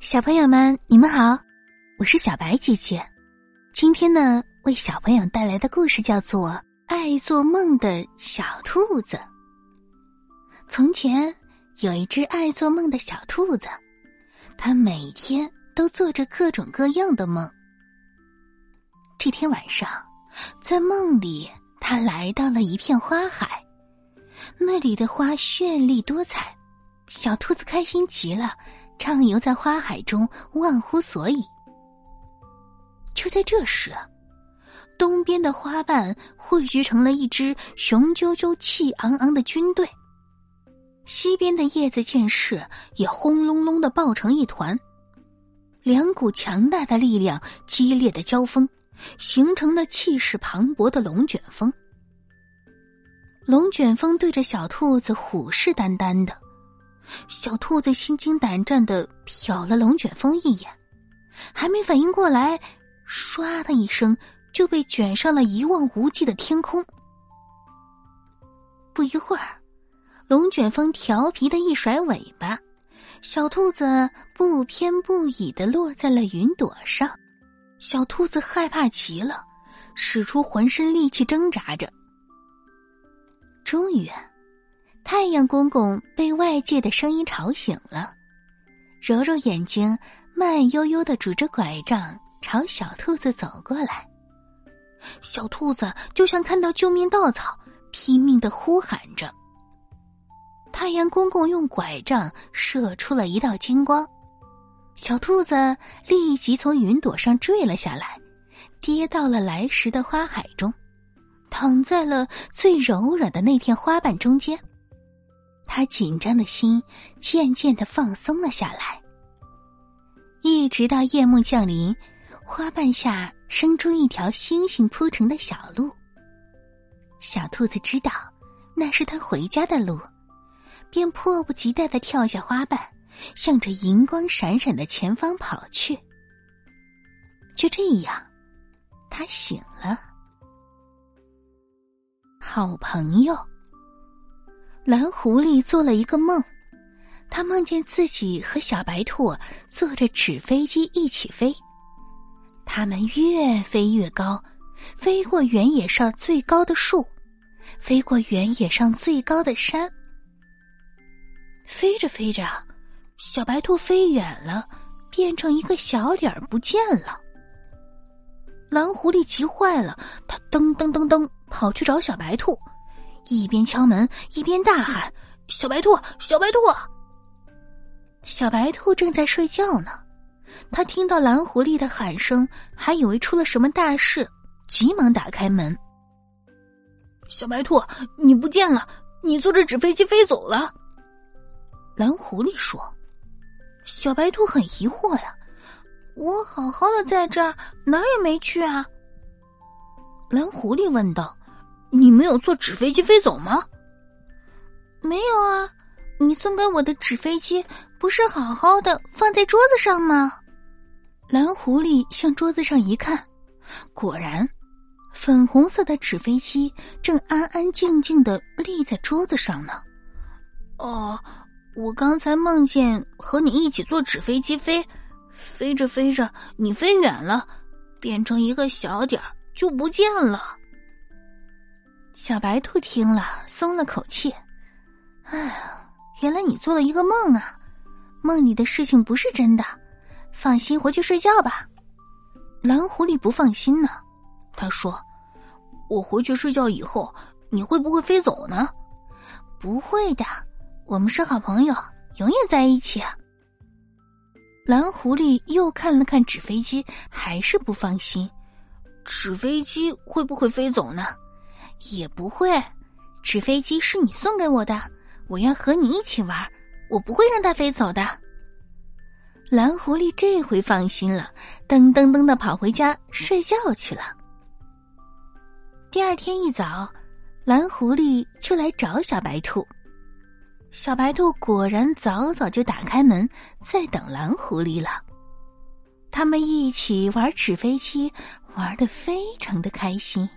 小朋友们，你们好，我是小白姐姐。今天呢，为小朋友带来的故事叫做《爱做梦的小兔子》。从前有一只爱做梦的小兔子，它每天都做着各种各样的梦。这天晚上，在梦里，它来到了一片花海，那里的花绚丽多彩，小兔子开心极了。畅游在花海中，忘乎所以。就在这时，东边的花瓣汇聚成了一支雄赳赳、气昂昂的军队；西边的叶子见势，也轰隆隆的爆成一团。两股强大的力量激烈的交锋，形成了气势磅礴的龙卷风。龙卷风对着小兔子虎视眈眈的。小兔子心惊胆战的瞟了龙卷风一眼，还没反应过来，唰的一声就被卷上了一望无际的天空。不一会儿，龙卷风调皮的一甩尾巴，小兔子不偏不倚的落在了云朵上。小兔子害怕极了，使出浑身力气挣扎着，终于。太阳公公被外界的声音吵醒了，揉揉眼睛，慢悠悠的拄着拐杖朝小兔子走过来。小兔子就像看到救命稻草，拼命的呼喊着。太阳公公用拐杖射出了一道金光，小兔子立即从云朵上坠了下来，跌到了来时的花海中，躺在了最柔软的那片花瓣中间。他紧张的心渐渐的放松了下来，一直到夜幕降临，花瓣下生出一条星星铺成的小路。小兔子知道那是它回家的路，便迫不及待的跳下花瓣，向着银光闪闪的前方跑去。就这样，他醒了，好朋友。蓝狐狸做了一个梦，他梦见自己和小白兔坐着纸飞机一起飞，他们越飞越高，飞过原野上最高的树，飞过原野上最高的山。飞着飞着，小白兔飞远了，变成一个小点儿不见了。蓝狐狸急坏了，他噔噔噔噔跑去找小白兔。一边敲门一边大喊：“小白兔，小白兔！”小白兔正在睡觉呢，他听到蓝狐狸的喊声，还以为出了什么大事，急忙打开门。小白兔，你不见了！你坐着纸飞机飞走了。蓝狐狸说：“小白兔很疑惑呀，我好好的在这儿，哪儿也没去啊。”蓝狐狸问道。你没有坐纸飞机飞走吗？没有啊，你送给我的纸飞机不是好好的放在桌子上吗？蓝狐狸向桌子上一看，果然，粉红色的纸飞机正安安静静的立在桌子上呢。哦，我刚才梦见和你一起坐纸飞机飞，飞着飞着你飞远了，变成一个小点儿就不见了。小白兔听了，松了口气。哎呀，原来你做了一个梦啊！梦里的事情不是真的，放心回去睡觉吧。蓝狐狸不放心呢，他说：“我回去睡觉以后，你会不会飞走呢？”不会的，我们是好朋友，永远在一起。蓝狐狸又看了看纸飞机，还是不放心。纸飞机会不会飞走呢？也不会，纸飞机是你送给我的，我要和你一起玩，我不会让它飞走的。蓝狐狸这回放心了，噔噔噔的跑回家睡觉去了。第二天一早，蓝狐狸就来找小白兔，小白兔果然早早就打开门，在等蓝狐狸了。他们一起玩纸飞机，玩的非常的开心。